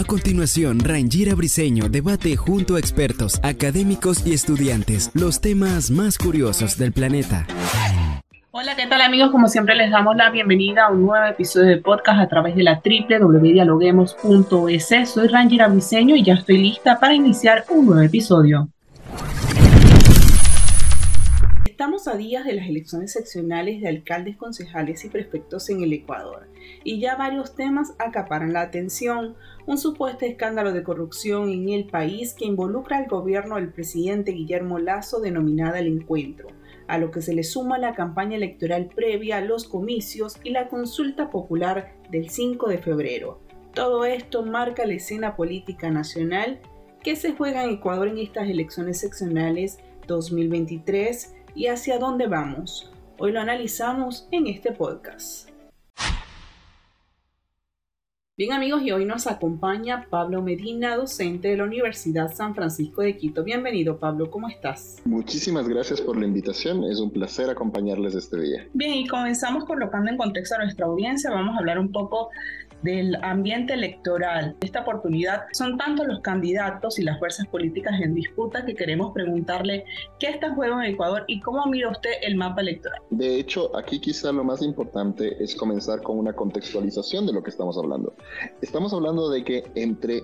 A continuación, Rangira Briseño debate junto a expertos, académicos y estudiantes los temas más curiosos del planeta. Hola, ¿qué tal amigos? Como siempre les damos la bienvenida a un nuevo episodio de podcast a través de la www.dialoguemos.es. Soy Rangira Briseño y ya estoy lista para iniciar un nuevo episodio. Estamos a días de las elecciones seccionales de alcaldes, concejales y prefectos en el Ecuador y ya varios temas acaparan la atención. Un supuesto escándalo de corrupción en el país que involucra al gobierno del presidente Guillermo Lazo denominada el encuentro, a lo que se le suma la campaña electoral previa a los comicios y la consulta popular del 5 de febrero. Todo esto marca la escena política nacional que se juega en Ecuador en estas elecciones seccionales 2023 y hacia dónde vamos. Hoy lo analizamos en este podcast. Bien amigos, y hoy nos acompaña Pablo Medina, docente de la Universidad San Francisco de Quito. Bienvenido Pablo, ¿cómo estás? Muchísimas gracias por la invitación, es un placer acompañarles este día. Bien, y comenzamos colocando en contexto a nuestra audiencia, vamos a hablar un poco del ambiente electoral. Esta oportunidad son tanto los candidatos y las fuerzas políticas en disputa que queremos preguntarle qué está en juego en Ecuador y cómo mira usted el mapa electoral. De hecho, aquí quizá lo más importante es comenzar con una contextualización de lo que estamos hablando. Estamos hablando de que entre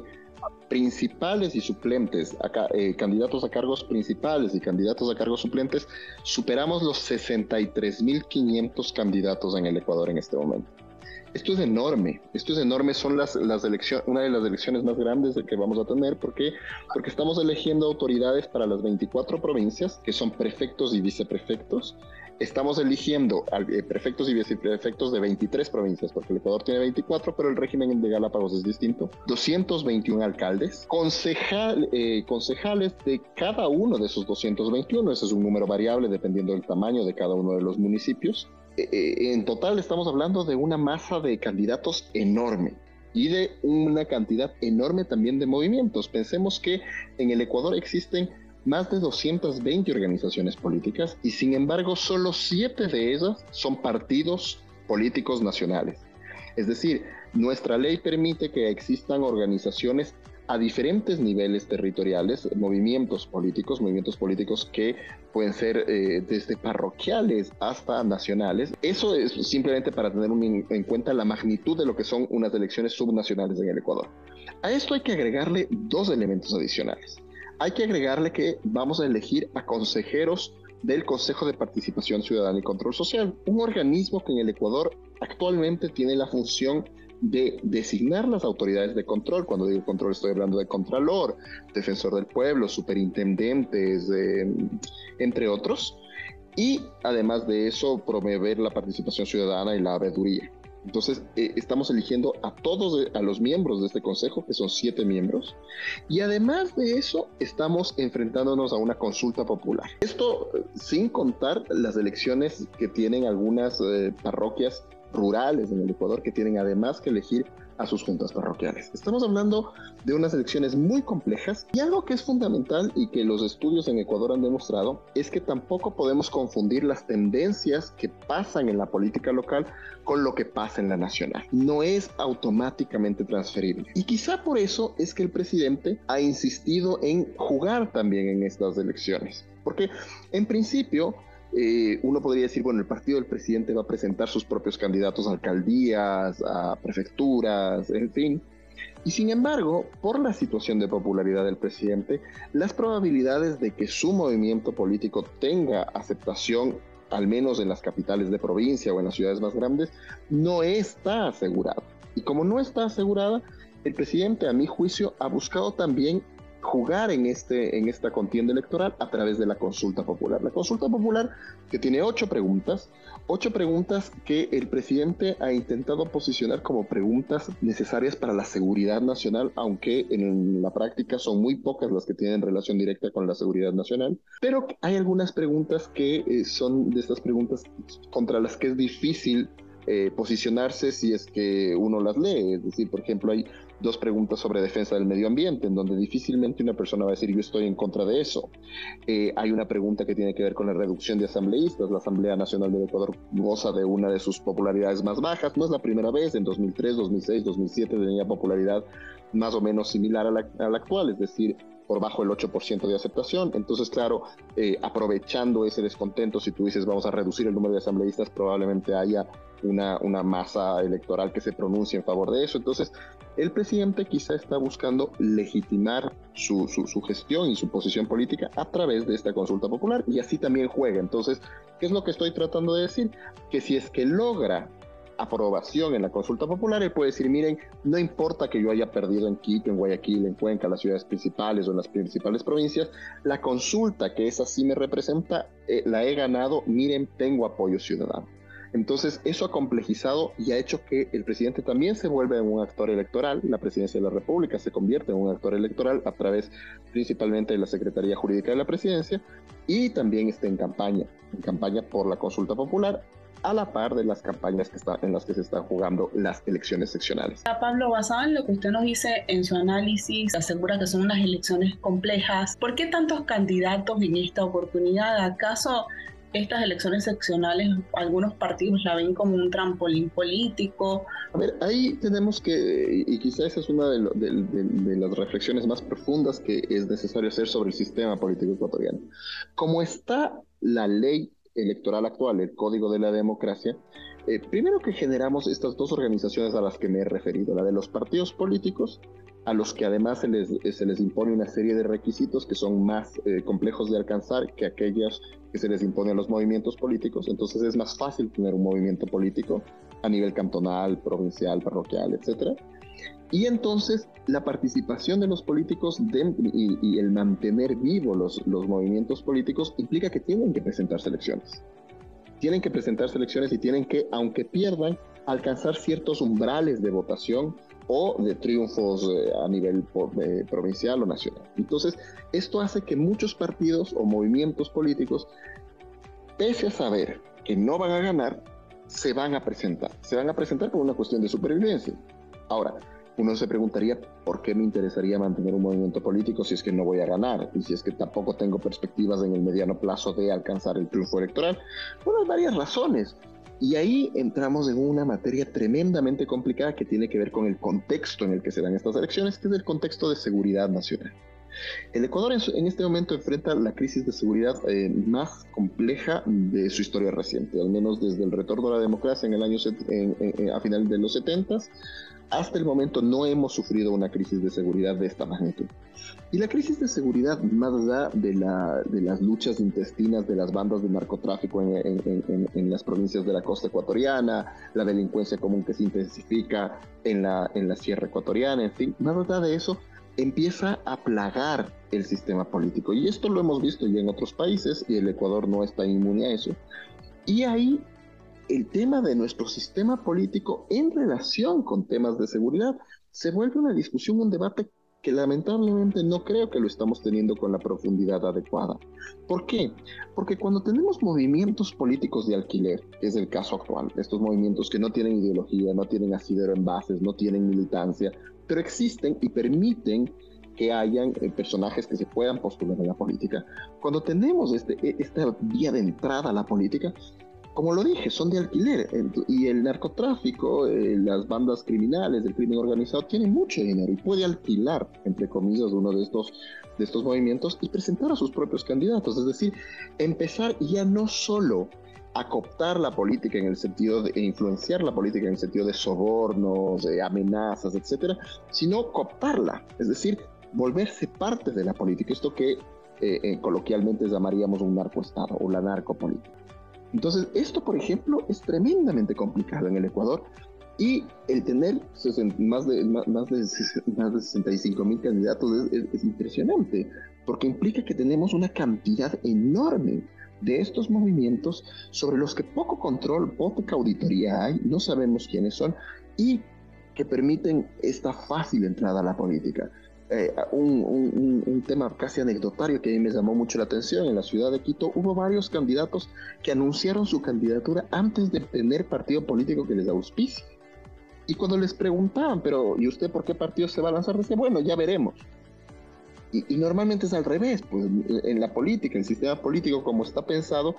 principales y suplentes, eh, candidatos a cargos principales y candidatos a cargos suplentes, superamos los 63.500 candidatos en el Ecuador en este momento. Esto es enorme, esto es enorme, son las, las elecciones, una de las elecciones más grandes que vamos a tener, ¿por qué? Porque estamos eligiendo autoridades para las 24 provincias, que son prefectos y viceprefectos, estamos eligiendo eh, prefectos y viceprefectos de 23 provincias, porque el Ecuador tiene 24, pero el régimen de Galápagos es distinto. 221 alcaldes, concejal, eh, concejales de cada uno de esos 221, ese es un número variable dependiendo del tamaño de cada uno de los municipios. Eh, en total estamos hablando de una masa de candidatos enorme y de una cantidad enorme también de movimientos. Pensemos que en el Ecuador existen más de 220 organizaciones políticas y sin embargo solo 7 de ellas son partidos políticos nacionales. Es decir, nuestra ley permite que existan organizaciones a diferentes niveles territoriales, movimientos políticos, movimientos políticos que pueden ser eh, desde parroquiales hasta nacionales. Eso es simplemente para tener en cuenta la magnitud de lo que son unas elecciones subnacionales en el Ecuador. A esto hay que agregarle dos elementos adicionales. Hay que agregarle que vamos a elegir a consejeros del Consejo de Participación Ciudadana y Control Social, un organismo que en el Ecuador actualmente tiene la función de designar las autoridades de control. Cuando digo control estoy hablando de contralor, defensor del pueblo, superintendentes, entre otros. Y además de eso, promover la participación ciudadana y la abeduría. Entonces, eh, estamos eligiendo a todos, a los miembros de este consejo, que son siete miembros, y además de eso, estamos enfrentándonos a una consulta popular. Esto eh, sin contar las elecciones que tienen algunas eh, parroquias rurales en el Ecuador que tienen además que elegir a sus juntas parroquiales. Estamos hablando de unas elecciones muy complejas y algo que es fundamental y que los estudios en Ecuador han demostrado es que tampoco podemos confundir las tendencias que pasan en la política local con lo que pasa en la nacional. No es automáticamente transferible. Y quizá por eso es que el presidente ha insistido en jugar también en estas elecciones. Porque en principio eh, uno podría decir, bueno, el partido del presidente va a presentar sus propios candidatos a alcaldías, a prefecturas, en fin. Y sin embargo, por la situación de popularidad del presidente, las probabilidades de que su movimiento político tenga aceptación, al menos en las capitales de provincia o en las ciudades más grandes, no está asegurada. Y como no está asegurada, el presidente, a mi juicio, ha buscado también jugar en, este, en esta contienda electoral a través de la consulta popular. La consulta popular que tiene ocho preguntas, ocho preguntas que el presidente ha intentado posicionar como preguntas necesarias para la seguridad nacional, aunque en la práctica son muy pocas las que tienen relación directa con la seguridad nacional. Pero hay algunas preguntas que eh, son de estas preguntas contra las que es difícil eh, posicionarse si es que uno las lee. Es decir, por ejemplo, hay dos preguntas sobre defensa del medio ambiente, en donde difícilmente una persona va a decir yo estoy en contra de eso. Eh, hay una pregunta que tiene que ver con la reducción de asambleístas. La Asamblea Nacional del Ecuador goza de una de sus popularidades más bajas. No es la primera vez, en 2003, 2006, 2007 tenía popularidad más o menos similar a la, a la actual, es decir, por bajo el 8% de aceptación. Entonces, claro, eh, aprovechando ese descontento, si tú dices vamos a reducir el número de asambleístas, probablemente haya una, una masa electoral que se pronuncie en favor de eso. Entonces, el presidente quizá está buscando legitimar su, su, su, gestión y su posición política a través de esta consulta popular y así también juega. Entonces, ¿qué es lo que estoy tratando de decir? Que si es que logra aprobación en la consulta popular, él puede decir, miren, no importa que yo haya perdido en Quito, en Guayaquil, en Cuenca, las ciudades principales o en las principales provincias, la consulta que esa sí me representa, eh, la he ganado, miren, tengo apoyo ciudadano. Entonces, eso ha complejizado y ha hecho que el presidente también se vuelva un actor electoral, la presidencia de la República se convierte en un actor electoral a través principalmente de la Secretaría Jurídica de la Presidencia y también está en campaña, en campaña por la consulta popular a la par de las campañas que está, en las que se están jugando las elecciones seccionales. Pablo, basado en lo que usted nos dice en su análisis, asegura que son unas elecciones complejas. ¿Por qué tantos candidatos en esta oportunidad? ¿Acaso estas elecciones seccionales, algunos partidos la ven como un trampolín político. A ver, ahí tenemos que, y quizás esa es una de, de, las reflexiones más profundas que es necesario hacer sobre el sistema político ecuatoriano. Como está la ley electoral actual, el Código de la Democracia, eh, primero que generamos estas dos organizaciones a las que me he referido, la de los partidos políticos, a los que además se les, se les impone una serie de requisitos que son más eh, complejos de alcanzar que aquellos que se les impone a los movimientos políticos. Entonces es más fácil tener un movimiento político a nivel cantonal, provincial, parroquial, etc. Y entonces la participación de los políticos y, el mantener vivos los, movimientos políticos implica que tienen que presentar elecciones tienen que presentar elecciones y tienen que, aunque pierdan, alcanzar ciertos umbrales de votación o de triunfos eh, a nivel eh, provincial o nacional. Entonces, esto hace que muchos partidos o movimientos políticos, pese a saber que no van a ganar, se van a presentar. Se van a presentar por una cuestión de supervivencia. Ahora, uno se preguntaría por qué me interesaría mantener un movimiento político si es que no voy a ganar y si es que tampoco tengo perspectivas en el mediano plazo de alcanzar el triunfo electoral. Bueno, hay varias razones. Y ahí entramos en una materia tremendamente complicada que tiene que ver con el contexto en el que se dan estas elecciones, que es el contexto de seguridad nacional. El Ecuador en, este momento enfrenta la crisis de seguridad eh, más compleja de su historia reciente, al menos desde el retorno a la democracia en el año a final de los 70 hasta el momento no hemos sufrido una crisis de seguridad de esta magnitud. Y la crisis de seguridad, más allá de, la, de las luchas intestinas de las bandas de narcotráfico en, las provincias de la costa ecuatoriana, la delincuencia común que se intensifica en la, en la sierra ecuatoriana, en fin, más allá de eso, empieza a plagar el sistema político. Y esto lo hemos visto ya en otros países y el Ecuador no está inmune a eso. Y ahí el tema de nuestro sistema político en relación con temas de seguridad se vuelve una discusión, un debate que lamentablemente no creo que lo estamos teniendo con la profundidad adecuada. ¿Por qué? Porque cuando tenemos movimientos políticos de alquiler, que es el caso actual, estos movimientos que no tienen ideología, no tienen asidero en bases, no tienen militancia, pero existen y permiten que hayan eh, personajes que se puedan postular en la política. Cuando tenemos este, e, esta vía de entrada a la política, como lo dije, son de alquiler. Y el narcotráfico, eh, las bandas criminales, el crimen organizado, tienen mucho dinero y puede alquilar, entre comillas, uno de estos, de estos movimientos y presentar a sus propios candidatos. Es decir, empezar ya no solo a cooptar la política en el sentido de e influenciar la política en el sentido de sobornos, de amenazas, etcétera, sino cooptarla, es decir, volverse parte de la política, esto que eh, eh, coloquialmente llamaríamos un narcoestado o la narcopolítica. Entonces, esto, por ejemplo, es tremendamente complicado en el Ecuador Y el tener más de, más, de, más de 65 mil candidatos es, impresionante, porque implica que tenemos una cantidad enorme de estos movimientos sobre los que poco control, poca auditoría hay, no sabemos quiénes son y que permiten esta fácil entrada a la política. Eh, un, un, tema casi anecdotario que a mí me llamó mucho la atención. En la ciudad de Quito hubo varios candidatos que anunciaron su candidatura antes de tener partido político que les auspicie. Y cuando les preguntaban, pero ¿y usted por qué partido se va a lanzar? Decía, bueno, ya veremos. Y, y normalmente es al revés, pues en la política, el sistema político como está pensado,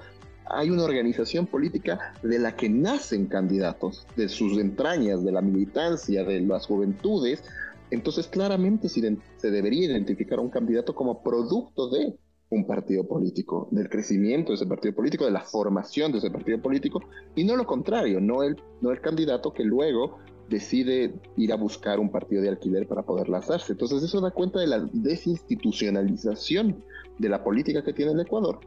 hay una organización política de la que nacen candidatos, de sus entrañas, de la militancia, de las juventudes. Entonces, claramente se, debería identificar a un candidato como producto de un partido político, del crecimiento de ese partido político, de la formación de ese partido político, y no lo contrario, no el, no el candidato que luego decide ir a buscar un partido de alquiler para poder lanzarse. Entonces eso da cuenta de la desinstitucionalización de la política que tiene el Ecuador.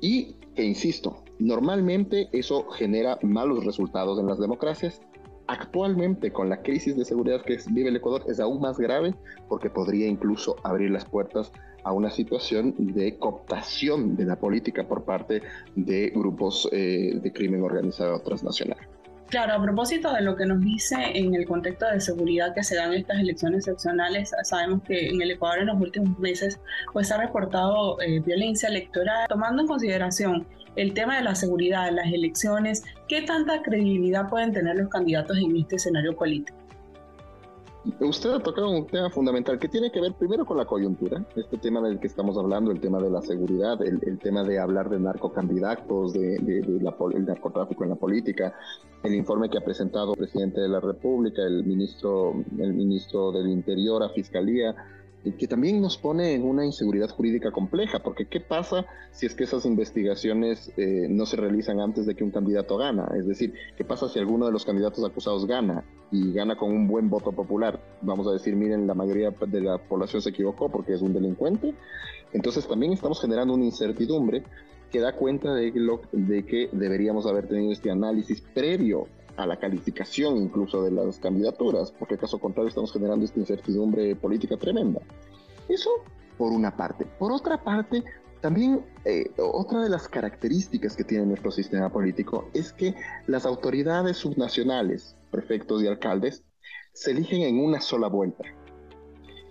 Y que, insisto, normalmente eso genera malos resultados en las democracias. Actualmente, con la crisis de seguridad que vive el Ecuador, es aún más grave porque podría incluso abrir las puertas a una situación de cooptación de la política por parte de grupos eh, de crimen organizado transnacional. Claro, a propósito de lo que nos dice en el contexto de seguridad que se dan estas elecciones seccionales, sabemos que en el Ecuador en los últimos meses pues ha reportado eh, violencia electoral, tomando en consideración el tema de la seguridad las elecciones, ¿qué tanta credibilidad pueden tener los candidatos en este escenario político? Usted ha tocado un tema fundamental que tiene que ver primero con la coyuntura, este tema del que estamos hablando, el tema de la seguridad, el, tema de hablar de narcocandidatos, de, de, narcotráfico en la política, el informe que ha presentado el presidente de la República, el ministro, el ministro del Interior a Fiscalía, que también nos pone en una inseguridad jurídica compleja, porque ¿qué pasa si es que esas investigaciones eh, no se realizan antes de que un candidato gana? Es decir, ¿qué pasa si alguno de los candidatos acusados gana y gana con un buen voto popular? Vamos a decir, miren, la mayoría de la población se equivocó porque es un delincuente. Entonces también estamos generando una incertidumbre que da cuenta de, lo, de que deberíamos haber tenido este análisis previo a la calificación incluso de las candidaturas, porque caso contrario estamos generando esta incertidumbre política tremenda. Eso por una parte. Por otra parte, también eh, otra de las características que tiene nuestro sistema político es que las autoridades subnacionales, prefectos y alcaldes, se eligen en una sola vuelta.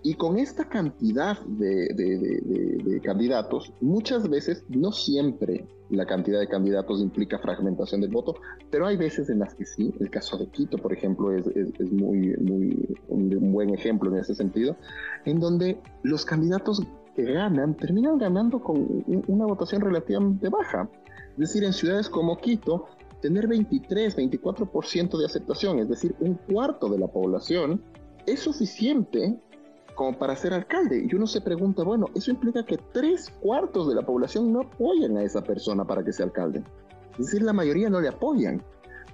Y con esta cantidad de, candidatos, muchas veces, no siempre la cantidad de candidatos implica fragmentación del voto, pero hay veces en las que sí. El caso de Quito, por ejemplo, es, muy, muy un, buen ejemplo en ese sentido, en donde los candidatos que ganan terminan ganando con una votación relativamente baja. Es decir, en ciudades como Quito, tener 23, 24% de aceptación, es decir, un cuarto de la población, es suficiente como para ser alcalde. Y uno se pregunta, bueno, eso implica que tres cuartos de la población no apoyan a esa persona para que sea alcalde. Es decir, la mayoría no le apoyan.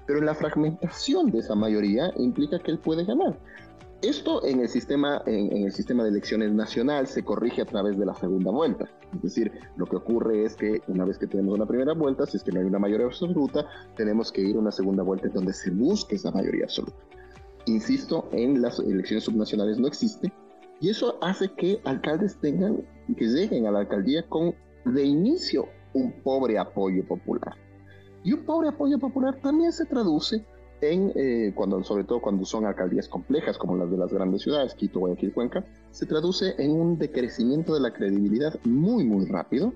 Pero la fragmentación de esa mayoría implica que él puede ganar. Esto en el sistema, en, el sistema de elecciones nacional se corrige a través de la segunda vuelta. Es decir, lo que ocurre es que una vez que tenemos una primera vuelta, si es que no hay una mayoría absoluta, tenemos que ir a una segunda vuelta en donde se busque esa mayoría absoluta. Insisto, en las elecciones subnacionales no existe, y eso hace que alcaldes tengan, que lleguen a la alcaldía con de inicio un pobre apoyo popular. Y un pobre apoyo popular también se traduce en, eh, cuando, sobre todo cuando son alcaldías complejas como las de las grandes ciudades, Quito, Guayaquil, Cuenca, se traduce en un decrecimiento de la credibilidad muy, muy rápido.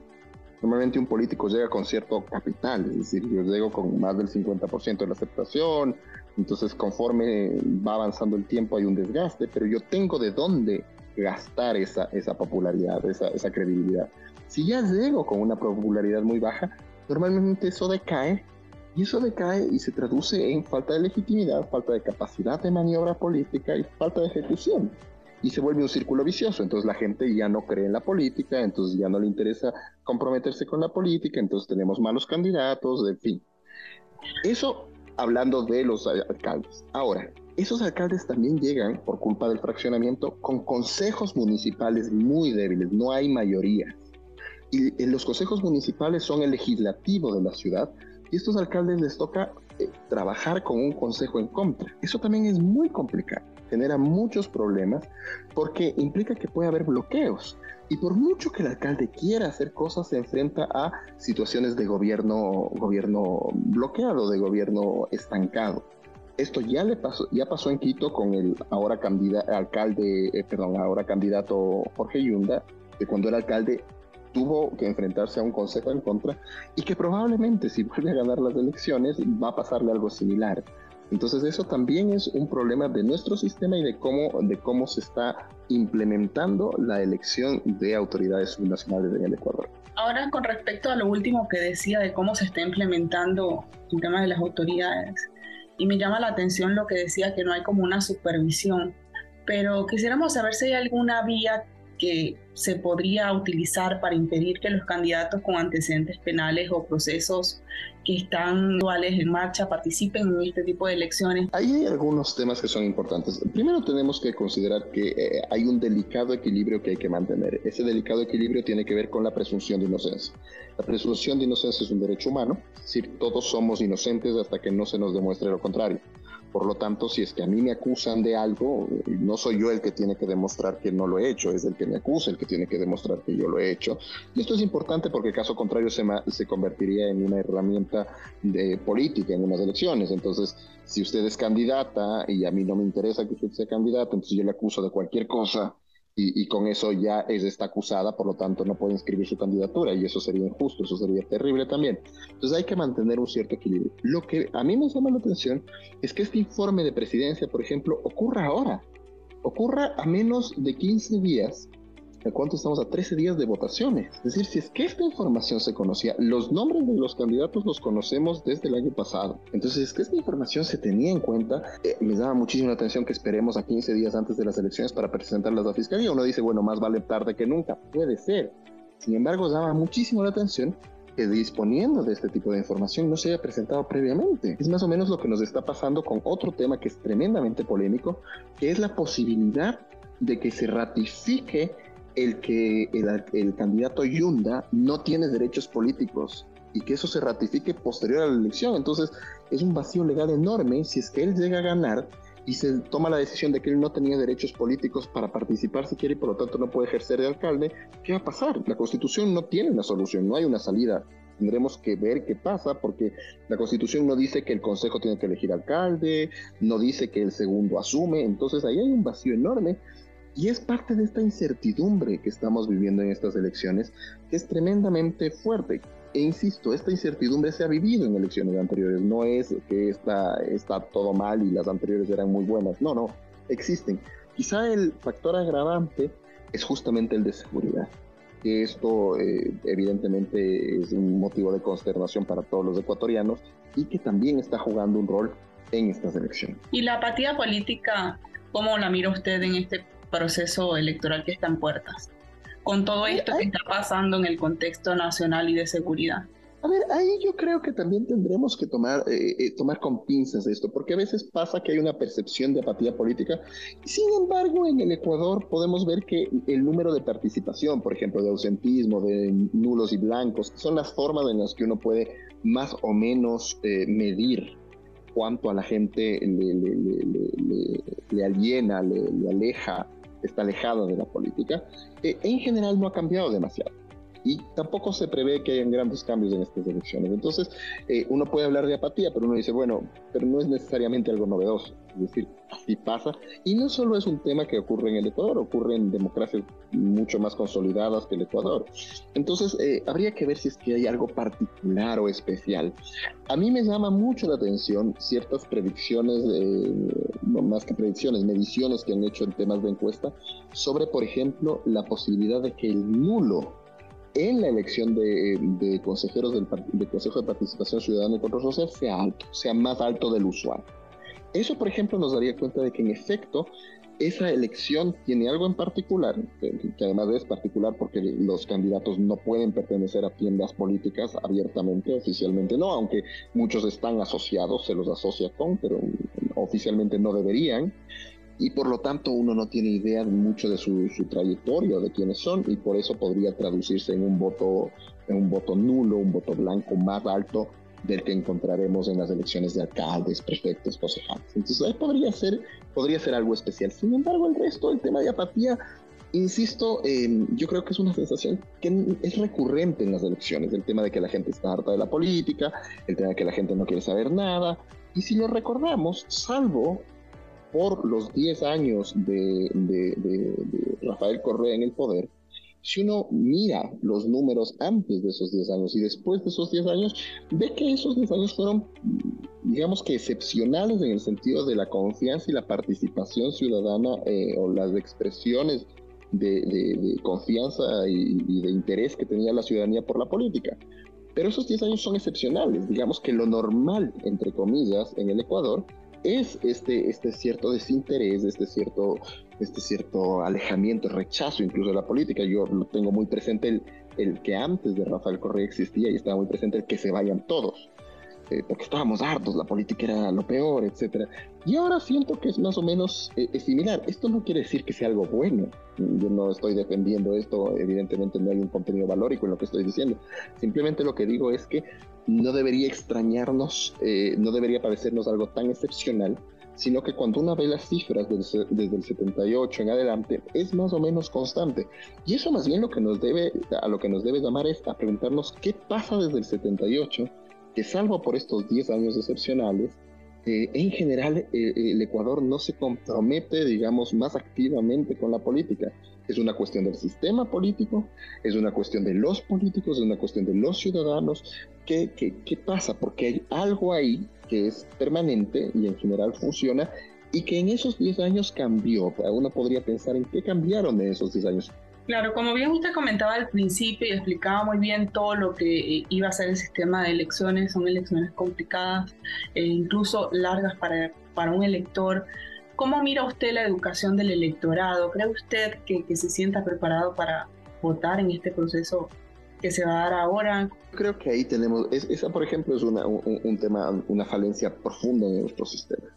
Normalmente un político llega con cierto capital, es decir, yo llego con más del 50% de la aceptación, entonces conforme va avanzando el tiempo hay un desgaste, pero yo tengo de dónde gastar esa, esa popularidad, esa, esa credibilidad. Si ya llego con una popularidad muy baja, normalmente eso decae y eso decae y se traduce en falta de legitimidad, falta de capacidad de maniobra política y falta de ejecución. Y se vuelve un círculo vicioso. Entonces la gente ya no cree en la política, entonces ya no le interesa comprometerse con la política, entonces tenemos malos candidatos, en fin. Eso hablando de los alcaldes. Ahora, esos alcaldes también llegan, por culpa del fraccionamiento, con consejos municipales muy débiles, no hay mayoría. Y los consejos municipales son el legislativo de la ciudad, y estos alcaldes les toca eh, trabajar con un consejo en contra. Eso también es muy complicado, genera muchos problemas porque implica que puede haber bloqueos. Y por mucho que el alcalde quiera hacer cosas, se enfrenta a situaciones de gobierno, gobierno bloqueado, de gobierno estancado. Esto ya le pasó, ya pasó en Quito con el ahora candidato, alcalde, eh, perdón, ahora candidato Jorge Yunda, que cuando era alcalde tuvo que enfrentarse a un consejo en contra y que probablemente si vuelve a ganar las elecciones va a pasarle algo similar. Entonces eso también es un problema de nuestro sistema y de cómo, de cómo se está implementando la elección de autoridades subnacionales en el Ecuador. Ahora con respecto a lo último que decía de cómo se está implementando el tema de las autoridades, y me llama la atención lo que decía que no hay como una supervisión, pero quisiéramos saber si hay alguna vía que se podría utilizar para impedir que los candidatos con antecedentes penales o procesos que están actuales en marcha participen en este tipo de elecciones. Ahí hay algunos temas que son importantes. Primero tenemos que considerar que eh, hay un delicado equilibrio que hay que mantener. Ese delicado equilibrio tiene que ver con la presunción de inocencia. La presunción de inocencia es un derecho humano, es decir, todos somos inocentes hasta que no se nos demuestre lo contrario. Por lo tanto, si es que a mí me acusan de algo, no soy yo el que tiene que demostrar que no lo he hecho, es el que me acusa el que tiene que demostrar que yo lo he hecho. Y esto es importante porque caso contrario se, se convertiría en una herramienta de política en unas elecciones. Entonces, si usted es candidata y a mí no me interesa que usted sea candidata, entonces yo le acuso de cualquier cosa y, con eso ya es está acusada, por lo tanto no puede inscribir su candidatura y eso sería injusto, eso sería terrible también. Entonces hay que mantener un cierto equilibrio. Lo que a mí me llama la atención es que este informe de presidencia, por ejemplo, ocurra ahora, ocurra a menos de 15 días ¿A cuánto estamos? A 13 días de votaciones. Es decir, si es que esta información se conocía, los nombres de los candidatos los conocemos desde el año pasado. Entonces, es que esta información se tenía en cuenta. Eh, me daba muchísima atención que esperemos a 15 días antes de las elecciones para presentarlas a la fiscalía. Uno dice, bueno, más vale tarde que nunca. Puede ser. Sin embargo, daba muchísimo la atención que disponiendo de este tipo de información no se haya presentado previamente. Es más o menos lo que nos está pasando con otro tema que es tremendamente polémico, que es la posibilidad de que se ratifique el que el, candidato Yunda no tiene derechos políticos y que eso se ratifique posterior a la elección. Entonces es un vacío legal enorme si es que él llega a ganar y se toma la decisión de que él no tenía derechos políticos para participar si quiere y por lo tanto no puede ejercer de alcalde, ¿qué va a pasar? La constitución no tiene una solución, no hay una salida. Tendremos que ver qué pasa porque la constitución no dice que el consejo tiene que elegir alcalde, no dice que el segundo asume, entonces ahí hay un vacío enorme y es parte de esta incertidumbre que estamos viviendo en estas elecciones, que es tremendamente fuerte. E insisto, esta incertidumbre se ha vivido en elecciones anteriores, no es que está, está todo mal y las anteriores eran muy buenas, no, no, existen. Quizá el factor agravante es justamente el de seguridad, que esto eh, evidentemente es un motivo de consternación para todos los ecuatorianos y que también está jugando un rol en estas elecciones. ¿Y la apatía política, cómo la mira usted en este proceso electoral que está en puertas, con todo esto que está pasando en el contexto nacional y de seguridad. A ver, ahí yo creo que también tendremos que tomar, eh, eh, tomar con pinzas esto, porque a veces pasa que hay una percepción de apatía política. Sin embargo, en el Ecuador podemos ver que el número de participación, por ejemplo, de ausentismo, de nulos y blancos, son las formas en las que uno puede más o menos eh, medir cuánto a la gente le, le, le aliena, le, aleja está alejado de la política, eh, en general no ha cambiado demasiado. Y tampoco se prevé que hayan grandes cambios en estas elecciones. Entonces, eh, uno puede hablar de apatía, pero uno dice, bueno, pero no es necesariamente algo novedoso. Es decir, así pasa. Y no solo es un tema que ocurre en el Ecuador, ocurre en democracias mucho más consolidadas que el Ecuador. Entonces, eh, habría que ver si es que hay algo particular o especial. A mí me llama mucho la atención ciertas predicciones, no más que predicciones, mediciones que han hecho en temas de encuesta, sobre, por ejemplo, la posibilidad de que el nulo en la elección de, consejeros del, Consejo de Participación Ciudadana y Control Social sea alto, sea más alto del usual. Eso, por ejemplo, nos daría cuenta de que en efecto esa elección tiene algo en particular, que, además es particular porque los candidatos no pueden pertenecer a tiendas políticas abiertamente, oficialmente no, aunque muchos están asociados, se los asocia con, pero oficialmente no deberían y por lo tanto uno no tiene idea mucho de su, su trayectoria, de quiénes son, y por eso podría traducirse en un voto, en un voto nulo, un voto blanco más alto del que encontraremos en las elecciones de alcaldes, prefectos, concejales. Entonces ahí podría ser, podría ser algo especial. Sin embargo, el resto, el tema de apatía, insisto, yo creo que es una sensación que es recurrente en las elecciones, el tema de que la gente está harta de la política, el tema de que la gente no quiere saber nada. Y si lo recordamos, salvo por los 10 años de, de Rafael Correa en el poder, si uno mira los números antes de esos 10 años y después de esos 10 años, ve que esos 10 años fueron, digamos que excepcionales en el sentido de la confianza y la participación ciudadana eh, o las expresiones de, confianza y, y, de interés que tenía la ciudadanía por la política. Pero esos 10 años son excepcionales. Digamos que lo normal, entre comillas, en el Ecuador es este, este cierto desinterés, este cierto, este cierto alejamiento, rechazo incluso de la política. Yo tengo muy presente el, el que antes de Rafael Correa existía y estaba muy presente el que se vayan todos. Eh, porque estábamos hartos, la política era lo peor, etcétera. Y ahora siento que es más o menos eh, similar. Esto no quiere decir que sea algo bueno. Yo no estoy defendiendo esto, evidentemente no hay un contenido valórico en lo que estoy diciendo. Simplemente lo que digo es que no debería extrañarnos, eh, no debería parecernos algo tan excepcional, sino que cuando uno ve las cifras desde, desde, el 78 en adelante, es más o menos constante. Y eso más bien lo que nos debe, a lo que nos debe llamar es a preguntarnos qué pasa desde el 78 que salvo por estos 10 años excepcionales, eh, en general eh, el Ecuador no se compromete, digamos, más activamente con la política. Es una cuestión del sistema político, es una cuestión de los políticos, es una cuestión de los ciudadanos. ¿Qué, qué, qué pasa? Porque hay algo ahí que es permanente y en general funciona y que en esos 10 años cambió. Uno podría pensar en qué cambiaron en esos 10 años. Claro, como bien usted comentaba al principio y explicaba muy bien todo lo que eh, iba a ser el sistema de elecciones, son elecciones complicadas e incluso largas para, para un elector. ¿Cómo mira usted la educación del electorado? ¿Cree usted que, se sienta preparado para votar en este proceso que se va a dar ahora? Creo que ahí tenemos, esa por ejemplo es una, un, un tema, una falencia profunda en nuestro sistema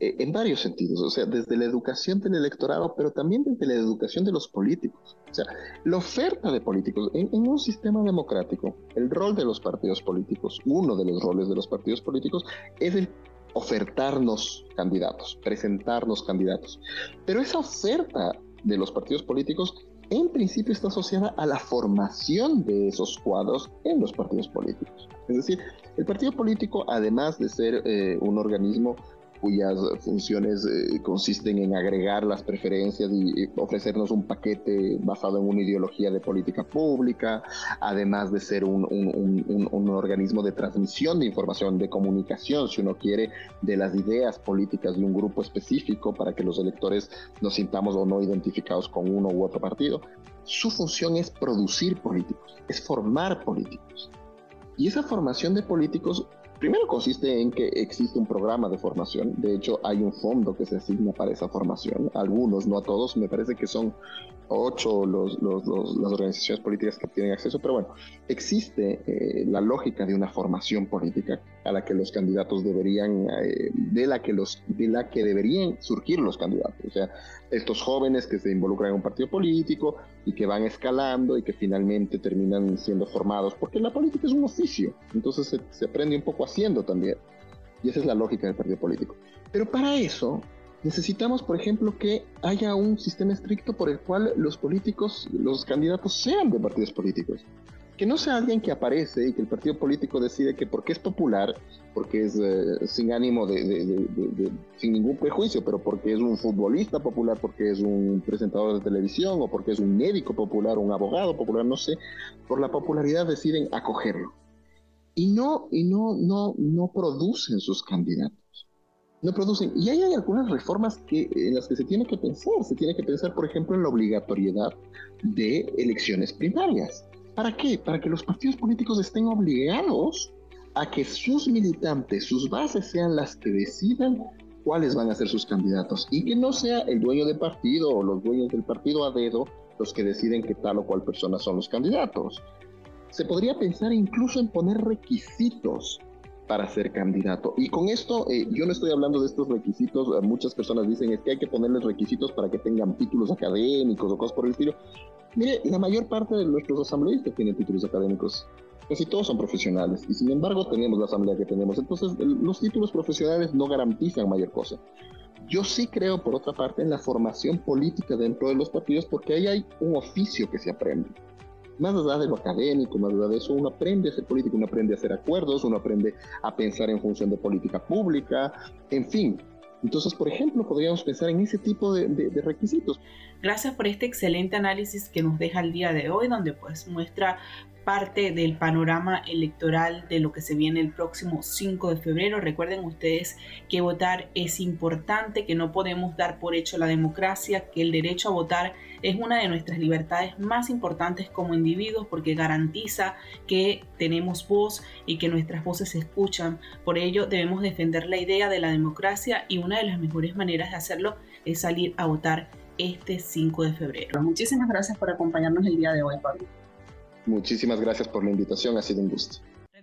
eh, en varios sentidos, o sea, desde la educación del electorado, pero también desde la educación de los políticos. O sea, la oferta de políticos en, un sistema democrático, el rol de los partidos políticos, uno de los roles de los partidos políticos, es el ofertarnos candidatos, presentarnos candidatos. Pero esa oferta de los partidos políticos en principio está asociada a la formación de esos cuadros en los partidos políticos. Es decir, el partido político, además de ser eh, un organismo cuyas funciones eh, consisten en agregar las preferencias y, ofrecernos un paquete basado en una ideología de política pública, además de ser un, un, organismo de transmisión de información, de comunicación, si uno quiere, de las ideas políticas de un grupo específico para que los electores nos sintamos o no identificados con uno u otro partido. Su función es producir políticos, es formar políticos. Y esa formación de políticos Primero consiste en que existe un programa de formación, de hecho hay un fondo que se asigna para esa formación, algunos, no a todos, me parece que son ocho los, las organizaciones políticas que tienen acceso, pero bueno, existe eh, la lógica de una formación política a la que los candidatos deberían, eh, de, la que los, de la que deberían surgir los candidatos, o sea, estos jóvenes que se involucran en un partido político y que van escalando y que finalmente terminan siendo formados, porque la política es un oficio, entonces se, se aprende un poco haciendo también, y esa es la lógica del partido político. Pero para eso Necesitamos, por ejemplo, que haya un sistema estricto por el cual los políticos, los candidatos sean de partidos políticos. Que no sea alguien que aparece y que el partido político decide que porque es popular, porque es eh, sin ánimo de, sin ningún prejuicio, pero porque es un futbolista popular, porque es un presentador de televisión o porque es un médico popular, un abogado popular, no sé, por la popularidad deciden acogerlo. Y no, y no, no, no producen sus candidatos no producen. Y ahí hay algunas reformas que, en las que se tiene que pensar. Se tiene que pensar, por ejemplo, en la obligatoriedad de elecciones primarias. ¿Para qué? Para que los partidos políticos estén obligados a que sus militantes, sus bases sean las que decidan cuáles van a ser sus candidatos y que no sea el dueño del partido o los dueños del partido a dedo los que deciden que tal o cual persona son los candidatos. Se podría pensar incluso en poner requisitos para ser candidato. Y con esto, eh, yo no estoy hablando de estos requisitos, eh, muchas personas dicen es que hay que ponerles requisitos para que tengan títulos académicos o cosas por el estilo. Mire, la mayor parte de nuestros asambleístas tienen títulos académicos. casi todos son profesionales y sin embargo tenemos la asamblea que tenemos. Entonces los títulos profesionales no garantizan mayor cosa. Yo sí creo, por otra parte, en la formación política dentro de los partidos porque ahí hay un oficio que se aprende. Más allá de lo académico, más allá de eso, uno aprende a ser político, uno aprende a hacer acuerdos, uno aprende a pensar en función de política pública, en fin, entonces, por ejemplo, podríamos pensar en ese tipo de, de, requisitos. Gracias por este excelente análisis que nos deja el día de hoy, donde pues muestra parte del panorama electoral de lo que se viene el próximo 5 de febrero. Recuerden ustedes que votar es importante, que no podemos dar por hecho la democracia, que el derecho a votar es una de nuestras libertades más importantes como individuos porque garantiza que tenemos voz y que nuestras voces se escuchan. Por ello debemos defender la idea de la democracia y una de las mejores maneras de hacerlo es salir a votar este 5 de febrero. Muchísimas gracias por acompañarnos el día de hoy, Pablo. Muchísimas gracias por la invitación, ha sido un gusto.